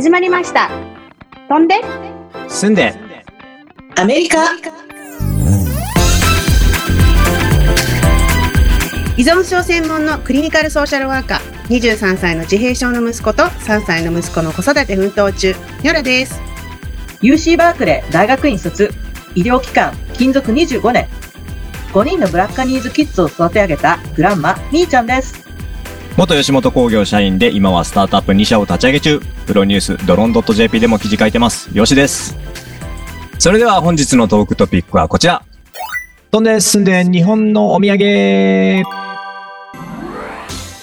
始まりました。飛んで、住んで、アメリカ依存症専門のクリニカルソーシャルワーカー、23歳の自閉症の息子と3歳の息子の子育て奮闘中、ニョラです。UC バークレー大学院卒、医療機関、勤続25年。5人のブラッカニーズキッズを育て上げたグランマ、みーちゃんです。元吉本工業社員で今はスタートアップ2社を立ち上げ中、プロニュースドロン .jp でも記事書いてます。よしです。それでは本日のトークトピックはこちら。飛んで住んで日本のお土産。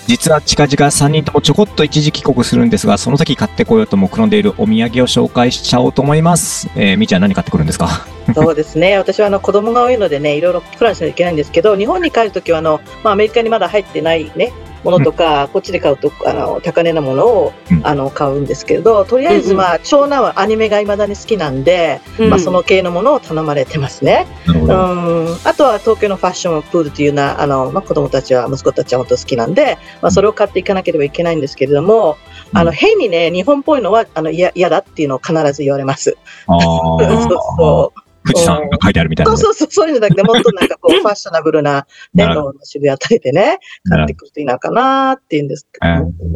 実は近々3人ともちょこっと一時帰国するんですが、その時買ってこようと目論んでいるお土産を紹介しちゃおうと思います。えー、みーちゃん何買ってくるんですか？そうですね。私はあの子供が多いのでね、いろいろプランしなきゃいけないんですけど、日本に帰るときはあの、まあ、アメリカにまだ入ってないね、ものとか、こっちで買うと、あの、高値なものをうん、あの、買うんですけれど、とりあえずまあ、長男はアニメが未だに好きなんで、まあ、その系のものを頼まれてますね。うど。ん。あとは東京のファッションプールというような、あの、まあ、子供たちは、息子たちは本当好きなんで、まあ、それを買っていかなければいけないんですけれども、あの、うん変にね、日本っぽいのは、あの、嫌嫌だっていうのを必ず言われます。あ そうーそう。富士山が書いてあるみたいなね。そうそうそう、そういうんじゃなくて、もっとなんかこう、ファッショナブルな、ね、の渋谷あたりでね、買ってくるといいのかなっていうんです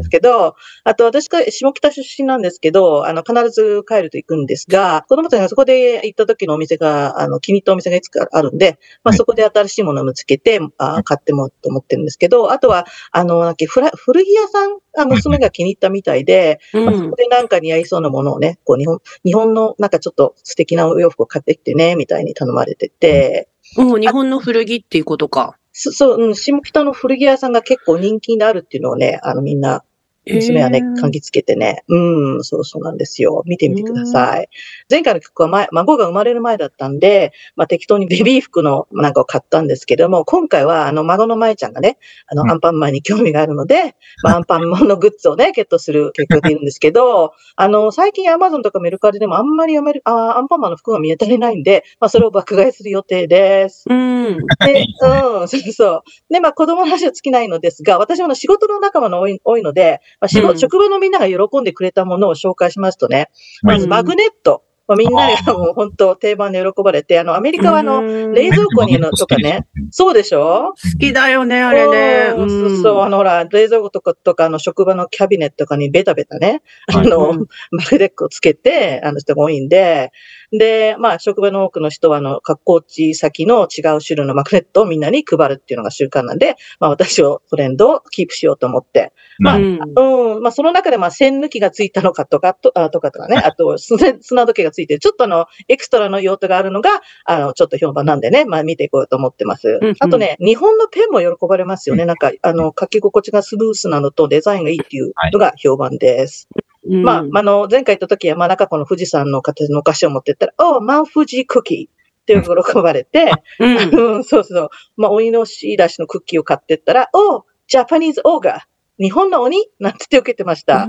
けど、あと私が下北出身なんですけど、あの、必ず帰ると行くんですが、子供たちがそこで行った時のお店が、あの、気に入ったお店がいつかあるんで、まあはいそこで新しいものを見つけて、あ買ってもと思ってるんですけど、あとは、あの、なんか古着屋さん、あ娘が気に入ったみたいで、まあ、そこでなんか似合いそうなものをね、こう日本、日本のなんかちょっと素敵なお洋服を買ってきてね、みたいに頼まれてて、もう日本の古着っていうことか。そそう、うん、下北の古着屋さんが結構人気になるっていうのをね、あのみんな、娘はね、へー柑橘つけてね、うん、そうそうなんですよ。見てみてください。前回の曲は前、孫が生まれる前だったんで、まあ適当にベビー服のなんかを買ったんですけども、今回はあの孫の舞ちゃんがね、あのうんアンパンマンに興味があるので、まあアンパンマンのグッズをね、ゲットする計画でいるんですけど、あの、最近アマゾンとかメルカリでもあんまりアメリあアンパンマンの服が見当たりないんで、まあそれを爆買いする予定です。うん。で、うん、そうそう。で、まあ子供の話は尽きないのですが、私もあの仕事の仲間の多い多いので、まあ職場のみんなが喜んでくれたものを紹介しますとね、まずうんマグネット。まあ、みんながもう本当定番で喜ばれて、あの、アメリカはあの、の冷蔵庫にのとかね、そうでしょ？好きだよね、あれね。うん。そうそう、あの、ほら、冷蔵庫とか、とか、あの、職場のキャビネットとかにベタベタね、あはい。の、うん。マグネットをつけて、あの人が多いんで、で、まあ、職場の多くの人は、あの、格好地先の違う種類のマグネットをみんなに配るっていうのが習慣なんで、まあ、私をトレンドをキープしようと思って、まあうん。うん。まあ、その中で、まあ、線抜きがついたのかとか、と、あとかとかね、あと、砂砂時計がついてる、ちょっとあの、エクストラの用途があるのが、あの、ちょっと評判なんでね、まあ、見ていこうと思ってます。うんあとね、日本のペンも喜ばれますよね。なんか、あの、書き心地がスムースなのとデザインがいいっていうのが評判です。うんまあ、あの、前回行った時は、まあ、中この富士山の形のお菓子を持ってったら、おマン富士クッキーって喜ばれて、うんうん、そうそう。まあ、おいのしだしのクッキーを買ってったら、おジャパニーズオーガー。日本の鬼なんて言って受けてました。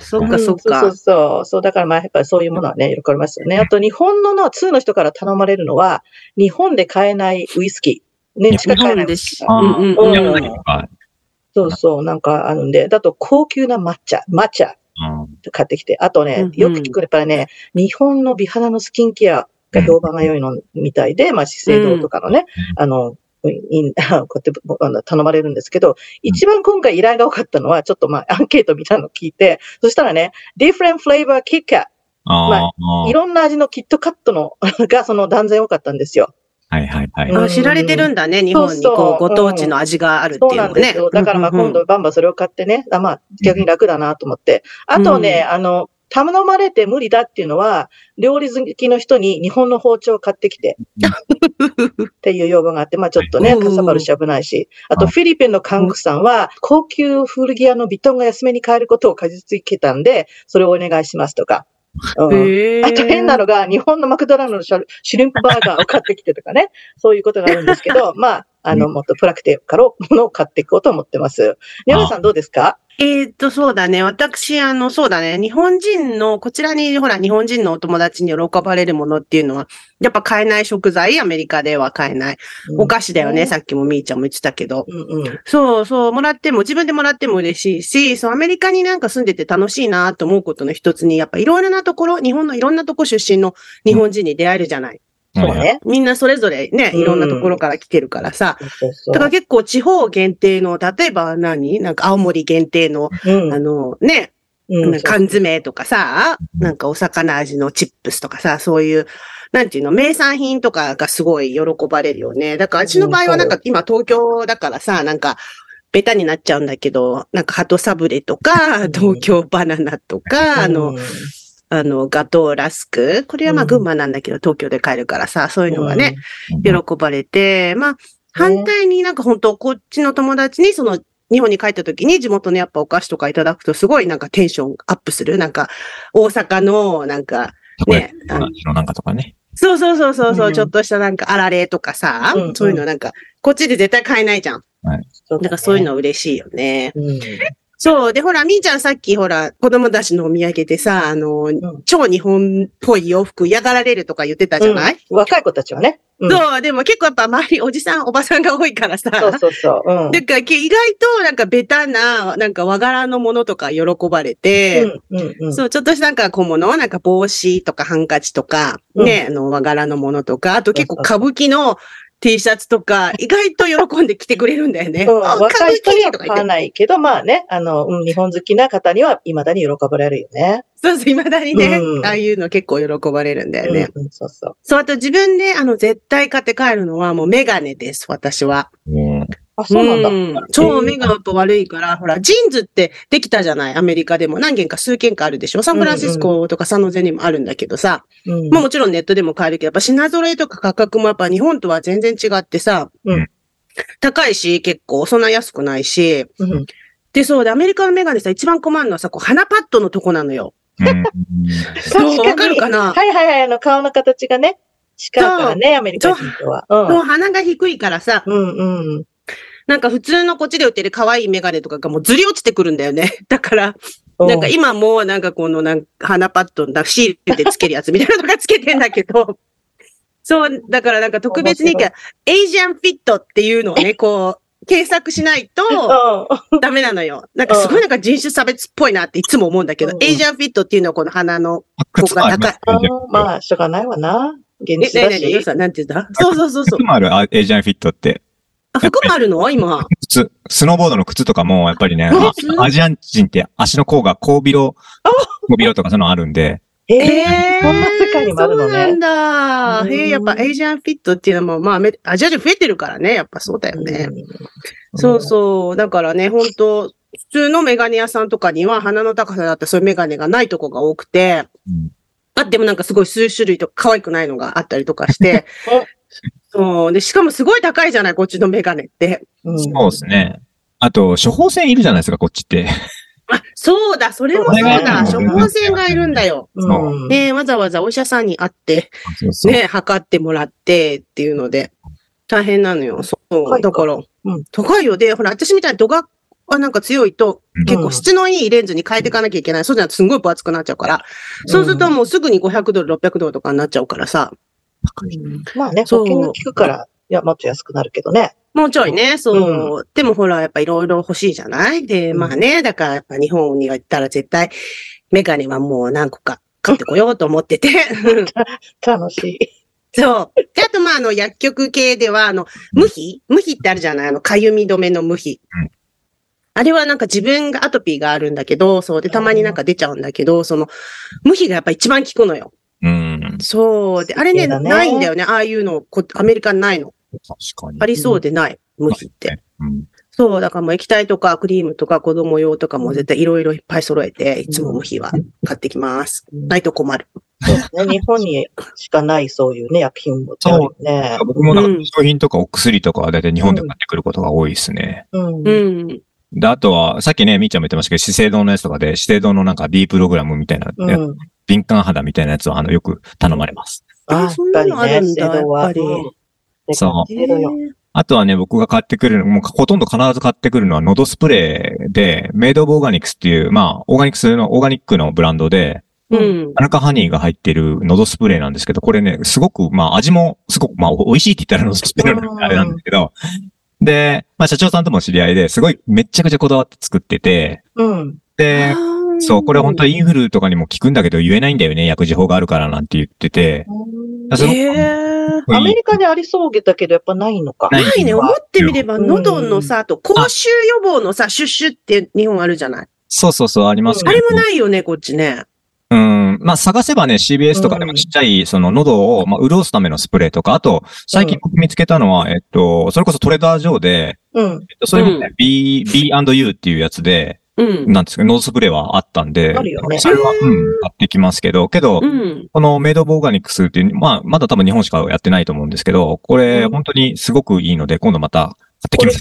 そうん。そっか。そうそう。そう。そう、だからまあ、やっぱりそういうものはね、喜ばれますよね。あと、日本のの、2の人から頼まれるのは、日本で買えないウイスキー。ね、しか日買えない本でし。あうん。うんうんそうそう、なんかあるんで、だと高級な抹茶、抹茶。うん買ってきて、あとね、よく聞くやっぱりね、日本の美肌のスキンケアが評判が良いのみたいで、まあ、資生堂とかのね、あの、いいこうやってあの頼まれるんですけど、一番今回依頼が多かったのは、ちょっとまあ、アンケートみたいなのを聞いて、そしたらね、different flavor Kit Kat、あーいろんな味のキットカットのがその断然多かったんですよ。はいはいはい。うんあ知られてるんだね、日本にそうそうこう、ご当地の味があるってそういうのねなんですよ。。だからまあ今度バンバンそれを買ってね、あまあ逆に楽だなと思って。あとね、あの、頼まれて無理だっていうのは、料理好きの人に日本の包丁を買ってきて、っていう要望があって、まあちょっとね、うんかさばるし危ないし。あとフィリピンの韓国さんは、高級古着屋のビトンが安めに買えることをかじつけたんで、それをお願いしますとか。うん。あと変なのが、日本のマクドナルドのシュリンプバーガーを買ってきてとかね、そういうことがあるんですけど、まあ、あの、もっとプラクティカルものを買っていこうと思ってます。宮根さんどうですか？えーっと、そうだね。私、あの、そうだね。日本人の、こちらに、ほら、日本人のお友達に喜ばれるものっていうのは、やっぱ買えない食材、アメリカでは買えない。お菓子だよね。さっきもみーちゃんも言ってたけど。うんうん。そうそう、もらっても、自分でもらっても嬉しいし、そう、アメリカになんか住んでて楽しいなと思うことの一つに、やっぱいろいろなところ、日本のいろんなとこ出身の日本人に出会えるじゃない。そうね。みんなそれぞれね、うん。いろんなところから来てるからさ。だから結構地方限定の、例えば何？なんか青森限定の、うん。あのね、うん。缶詰とかさ、なんかお魚味のチップスとかさ、そういう、なんていうの、名産品とかがすごい喜ばれるよね。だから、うちの場合はなんか今東京だからさ、なんか、ベタになっちゃうんだけど、なんか鳩サブレとか、東京バナナとか、あの、あの、ガトーラスク。これはまあうん群馬なんだけど、東京で買えるからさ、そういうのがね、うん喜ばれて、まあ、反対になんか本当、こっちの友達にその、日本に帰った時に地元のやっぱお菓子とかいただくとすごいなんかテンションアップする。なんか、大阪のなんか、ねき、ののなんかとかね。そうそうそうそうそう、うんちょっとしたなんかあられとかさ、うんうんそういうのなんか、こっちで絶対買えないじゃん。そうだからそういうの嬉しいよね。うん。そう。で、ほら、みーちゃんさっきほら、子供たちのお土産でさ、あの、ん超日本っぽい洋服嫌がられるとか言ってたじゃない、うん若い子たちはね。うんそう、でも結構やっぱ周りおじさん、おばさんが多いからさ、そうそうそう。うん。だからけ意外となんかベタな、なんか和柄のものとか喜ばれて、うんうんうん。そう、ちょっとしたなんか小物、なんか帽子とかハンカチとか、うんね、あの和柄のものとか、あと結構歌舞伎の T シャツとか、意外と喜んで着てくれるんだよね。うんあ若い人には買わ。ないけど、まあね、あの、うん日本好きな方には未だに喜ばれるよね。そうそう、未だにね、うんああいうの結構喜ばれるんだよね。うんうん、そうそう。そう、あと自分で、あの、絶対買って帰るのはもうメガネです、私は。うんあ、そうなんだ。ん超目がやっぱ悪いから、ほら、ジーンズってできたじゃない？アメリカでも何軒か数軒かあるでしょ？サンフランシスコとかサンノゼにもあるんだけどさ。うんまあもちろんネットでも買えるけど、やっぱ品揃えとか価格もやっぱ日本とは全然違ってさ。うん高いし、結構、そんな安くないし。うんで、そうで、アメリカのメガネさ、一番困るのはさ、こう、鼻パッドのとこなのよ。うんそう？わかるかな？はいはいはい、あの、顔の形がね、違うからね、アメリカ人とは。もう鼻が低いからさ、うん。うんうん。なんか普通のこっちで売ってる可愛いメガネとかがもうずり落ちてくるんだよね。だから、うんなんか今もうなんかこのなんか鼻パッドのシールでつけるやつみたいなのがつけてんだけど、そう、だからなんか特別に、面 Asian fit っていうのをね、こう、検索しないとうん。ダメなのよ。なんかすごいなんか人種差別っぽいなっていつも思うんだけどう、ん Asian fit っていうのはこの鼻の、靴もありますあよねーまあ、しょうがないわな。現え、実だし。さんなんて言った？そうそうそうそう靴。もあるあエージャンフィットって。あ、服もあるの？今。靴、スノーボードの靴とかも、やっぱりね、アジアン人って足の甲が甲ビロ、甲ビロとかそういうのあるんで、えええそんな世界にもあるのねそうなん。だ。うんへえ、やっぱエイジアンフィットっていうのも、まあアジア人増えてるからね。やっぱそうだよね。そうそう。だからね、本当普通のメガネ屋さんとかには鼻の高さだったらそういうメガネがないとこが多くて、うんあってもなんかすごい数種類とか可愛くないのがあったりとかして、そう。で、しかもすごい高いじゃない、こっちのメガネって。うん。そうですね。あと、処方箋いるじゃないですか、こっちって。あ、そうだ、それもそうだ。処方箋がいるんだよ。うん。ねわざわざお医者さんに会って、そうそう。ね、測ってもらってっていうので、大変なのよ。そう。高いかだから、うん高いよ。で、ほら、私みたいに度が、はなんか強いと、うん結構質のいいレンズに変えていかなきゃいけない。そうじゃなくてすんごい分厚くなっちゃうから。そうするともうすぐに500ドル、600ドルとかになっちゃうからさ。うんまあね、そう保険が効くから、いや、もっと安くなるけどね。もうちょいね、そう。でもほら、やっぱいろいろ欲しいじゃない？で、うんまあね、だからやっぱ日本に行ったら絶対、メガネはもう何個か買ってこようと思ってて。楽しい。そう。で、あと、まあ、あの、薬局系では、あの、無比？無比ってあるじゃない？あの、かゆみ止めの無比。うんあれはなんか自分がアトピーがあるんだけど、そうで、たまになんか出ちゃうんだけど、その、無比がやっぱ一番効くのよ。うん。そう。で、あれね、ねないんだよね。ああいうの、こアメリカにないの。確かに。ありそうでない。無比って。うん。そう。だからもう液体とかクリームとか子供用とかも絶対いろいろいっぱい揃えて、いつも無比は買ってきます。うんないと困る。そうですね。日本にしかないそういうね、薬品もあるよね。僕もなんか商品とかお薬とかは大体日本で買ってくることが多いですね。うん。うん。で、あとは、さっきね、みーちゃんも言ってましたけど、資生堂のやつとかで、資生堂のなんか D プログラムみたいな、うん。敏感肌みたいなやつをあの、よく頼まれます。あ、そんなのあるんだ。やっぱりうんそう。あとはね、僕が買ってくるの、もうほとんど必ず買ってくるのはノドスプレーで、メイドオブオーガニクスっていう、まあ、オーガニクスの、オーガニックのブランドで、うん。アルカハニーが入ってるノドスプレーなんですけど、これね、すごく、まあ味もすごく、まあ美味しいって言ったらノドスプレーなんであれなんですけど、で、まあ社長さんとも知り合いで、すごいめっちゃくちゃこだわって作ってて、うん。で、そう、これ本当はインフルとかにも効くんだけど言えないんだよね、薬事法があるからなんて言ってて、すごくへーアメリカにありそうだけど、やっぱないのか。ないね。思ってみれば、うん喉のさ、あと、口臭予防のさ、シュッシュって日本あるじゃない？そうそうそう、ありますけどあれもないよね、こっちね。うん。まあ、探せばね、CBS とかでもちっちゃい、その喉を、まあ、潤すためのスプレーとか、あと、最近僕見つけたのは、えっと、それこそトレーダー上で、うん。えっと、それもね、B、B&U っていうやつで、うん。なんですか、ノーズスプレーはあったんで、あるよねそれは、うん、買ってきますけど、けど、うん。このメイドオブオーガニクスっていう、まあ、まだ多分日本しかやってないと思うんですけど、これ、うん本当にすごくいいので、今度また買ってきます。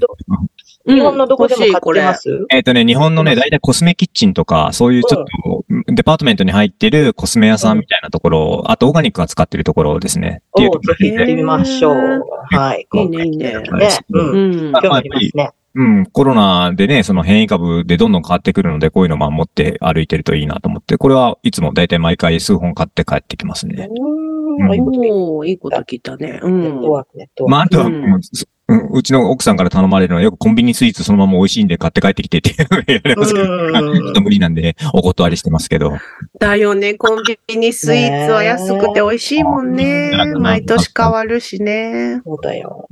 日本のどこでも買ってます？えっ、とね、日本のね、うん大体コスメキッチンとか、そういうちょっと、デパートメントに入ってるコスメ屋さんみたいなところ、あとオーガニックが使ってるところですね。っていうおところでぜひ行ってみましょう。はい。いいね、いいね。ね。うん。うん。ま興味ありますね。うん、コロナでね、その変異株でどんどん変わってくるので、こういうのをまあ持って歩いてるといいなと思って、これはいつも大体毎回数本買って帰ってきますね。うん。いいこと聞いおー、いいこと聞いたね。うたネットん。ワーク、ネットワーまあ、あとは、うんうちの奥さんから頼まれるのはよくコンビニスイーツそのまま美味しいんで買って帰ってきてっていうのをやられますけど、うんちょっと無理なんでお断りしてますけど。だよね、コンビニスイーツは安くて美味しいもんねね。毎年変わるしね。そうだよ。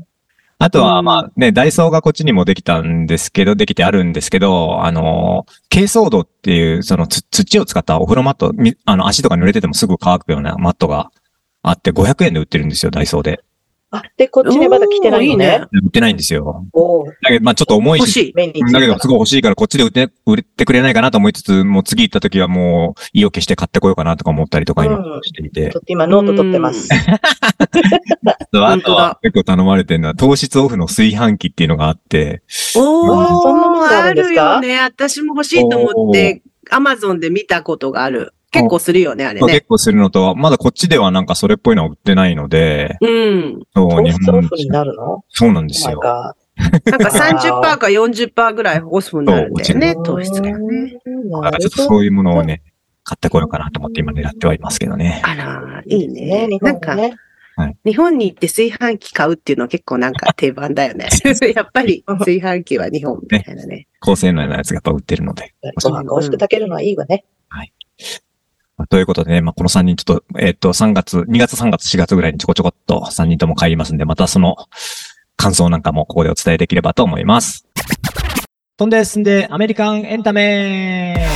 あとは、うんまあね、ダイソーがこっちにもできたんですけど、できてあるんですけど、あの、珪藻土っていう、そのつ土を使ったお風呂マット、みあの、足とか濡れててもすぐ乾くようなマットがあって、500円で売ってるんですよ、ダイソーで。あ、で、こっちにまだ来てないのね。売ってないんですよ。だけど、まあちょっと重いし、欲しだけど、すごい欲しいから、こっちで売って、売ってくれないかなと思いつつ、もう次行った時はもう、意を決して買ってこようかなとか思ったりとか今うんしていてちょ。っと今ノート取ってます。あとは、結構頼まれてるのは、糖質オフの炊飯器っていうのがあって、おあそんなものああるるんですか？よね。私も欲しいと思って、アマゾンで見たことがある。結構するよね、あれね結。構するのと、まだこっちではなんかそれっぽいのは売ってないので、うん。そう、糖日本質オフになるの？そうなんですよ。か。なんか30%か40%ぐらいオフになるんだよね、糖質がね。だからちょっとそういうものをね、買ってこようかなと思って今狙ってはいますけどね。あら、いいね、なんか。日本に行って炊飯器買うっていうのは結構なんか定番だよね。やっぱり炊飯器は日本みたいなね。高性能なやつがやっぱ売ってるので。ご飯が美味しく炊けるのはいいわね。まあということでね、まあ、この3人ちょっと、えっ、と、3月、2月、3月、4月ぐらいにちょこちょこっと3人とも帰りますんで、またその感想なんかもここでお伝えできればと思います。飛んで進んでアメリカンエンタメ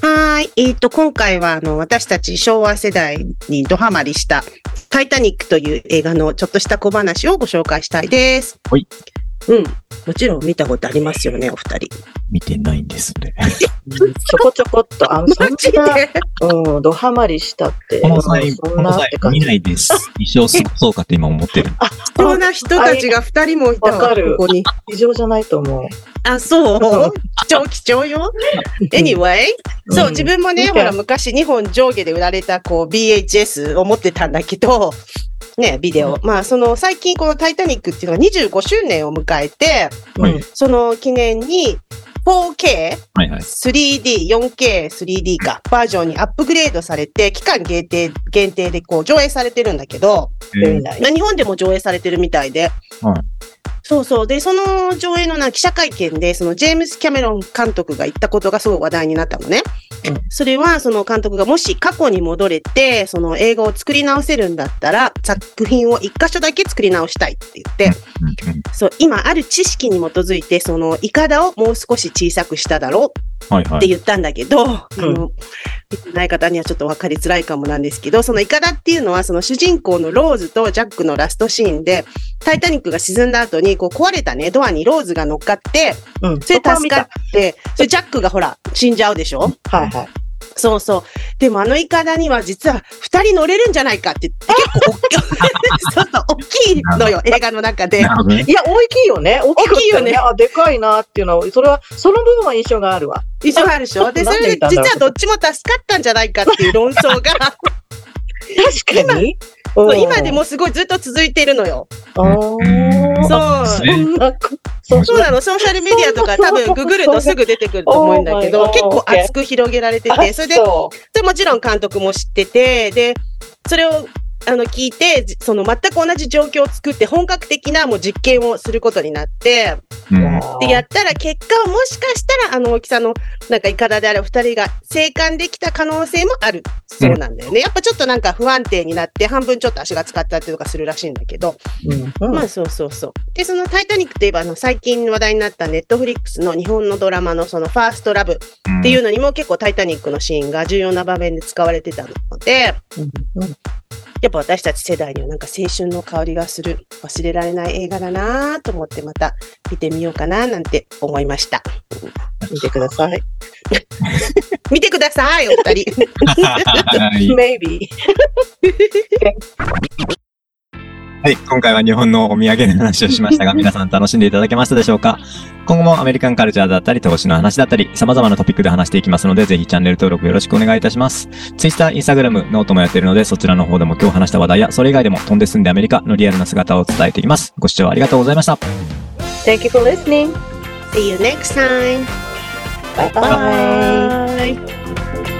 はーい。えっ、と、今回は、あの、私たち昭和世代にドハマりした、タイタニックという映画のちょっとした小話をご紹介したいです。はい。うん。もちろん見たことありますよね、お二人。見てないんですね。ちょこちょこっと、あ、そ マジで？うん、ドハマりしたって、この際、そんなこの際って感じ。見ないです。一生過ごそうかって今思ってる。そんな人たちが二人もいたわ、わかるここに。異常じゃないと思う。あ、そう貴重、貴重よ。anyway、そう、うん自分もね、ほら、昔日本上下で売られた、こう、BHS を持ってたんだけど、ね、ビデオ。まあ、その、最近このタイタニックっていうのが25周年を迎えて、はいうんその記念に、4K、はいはい。3D、4K、3D か、バージョンにアップグレードされて、期間限定、限定でこう上映されてるんだけど、見ないまあ日本でも上映されてるみたいで。はいそうそう。で、その上映のな記者会見で、そのジェームス・キャメロン監督が言ったことがすごい話題になったのね。うん。それは、その監督がもし過去に戻れて、その映画を作り直せるんだったら、作品を一箇所だけ作り直したいって言って、そう、今ある知識に基づいて、その、イカダをもう少し小さくしただろう。って言ったんだけど、あの、見てない方にはちょっと分かりづらいかもなんですけど、そのイカダっていうのは、その主人公のローズとジャックのラストシーンで、タイタニックが沈んだ後に、こう壊れたね、ドアにローズが乗っかって、うん。それ助かって、それジャックがほら、死んじゃうでしょ？はいはい。そうそう。でもあのイカダには実は二人乗れるんじゃないかって言って、結構大きい、のよ、映画の中で。いや、大きいよね。大きいよねあ、でかいなっていうのは、それは、その部分は印象があるわ。一緒あるでしょで、それで実はどっちも助かったんじゃないかっていう論争が、確かに。そう今でもすごいずっと続いてるのよ。うん。そう。そんなこ、そそうなの、ソーシャルメディアとか多分ググるとすぐ出てくると思うんだけ Oh ど、結構熱く広げられてて、それで、そでもちろん監督も知ってて、で、それをあの聞いて、じその全く同じ状況を作って本格的なもう実験をすることになって、うん。う。で、やったら結果はもしかしたらあの大きさのなんかイカダである二人が生還できた可能性もあるそうなんだよね。やっぱちょっとなんか不安定になって半分ちょっと足が使ったっていうのがするらしいんだけど、うん。まあそうそうそう。で、そのタイタニックといえばあの最近話題になったネットフリックスの日本のドラマのそのファーストラブっていうのにも結構タイタニックのシーンが重要な場面で使われてたので、うんやっぱ私たち世代にはなんか青春の香りがする忘れられない映画だなと思ってまた見てみようかななんて思いました。見てください。見てください、お二人。はい。maybe. はい。今回は日本のお土産の話をしましたが、皆さん楽しんでいただけましたでしょうか？今後もアメリカンカルチャーだったり、投資の話だったり、様々なトピックで話していきますので、ぜひチャンネル登録よろしくお願いいたします。Twitter、Instagram、ノートもやっているので、そちらの方でも今日話した話題や、それ以外でも飛んで住んでアメリカのリアルな姿を伝えていきます。ご視聴ありがとうございました。Thank you for listening. See you next time. Bye bye. Bye.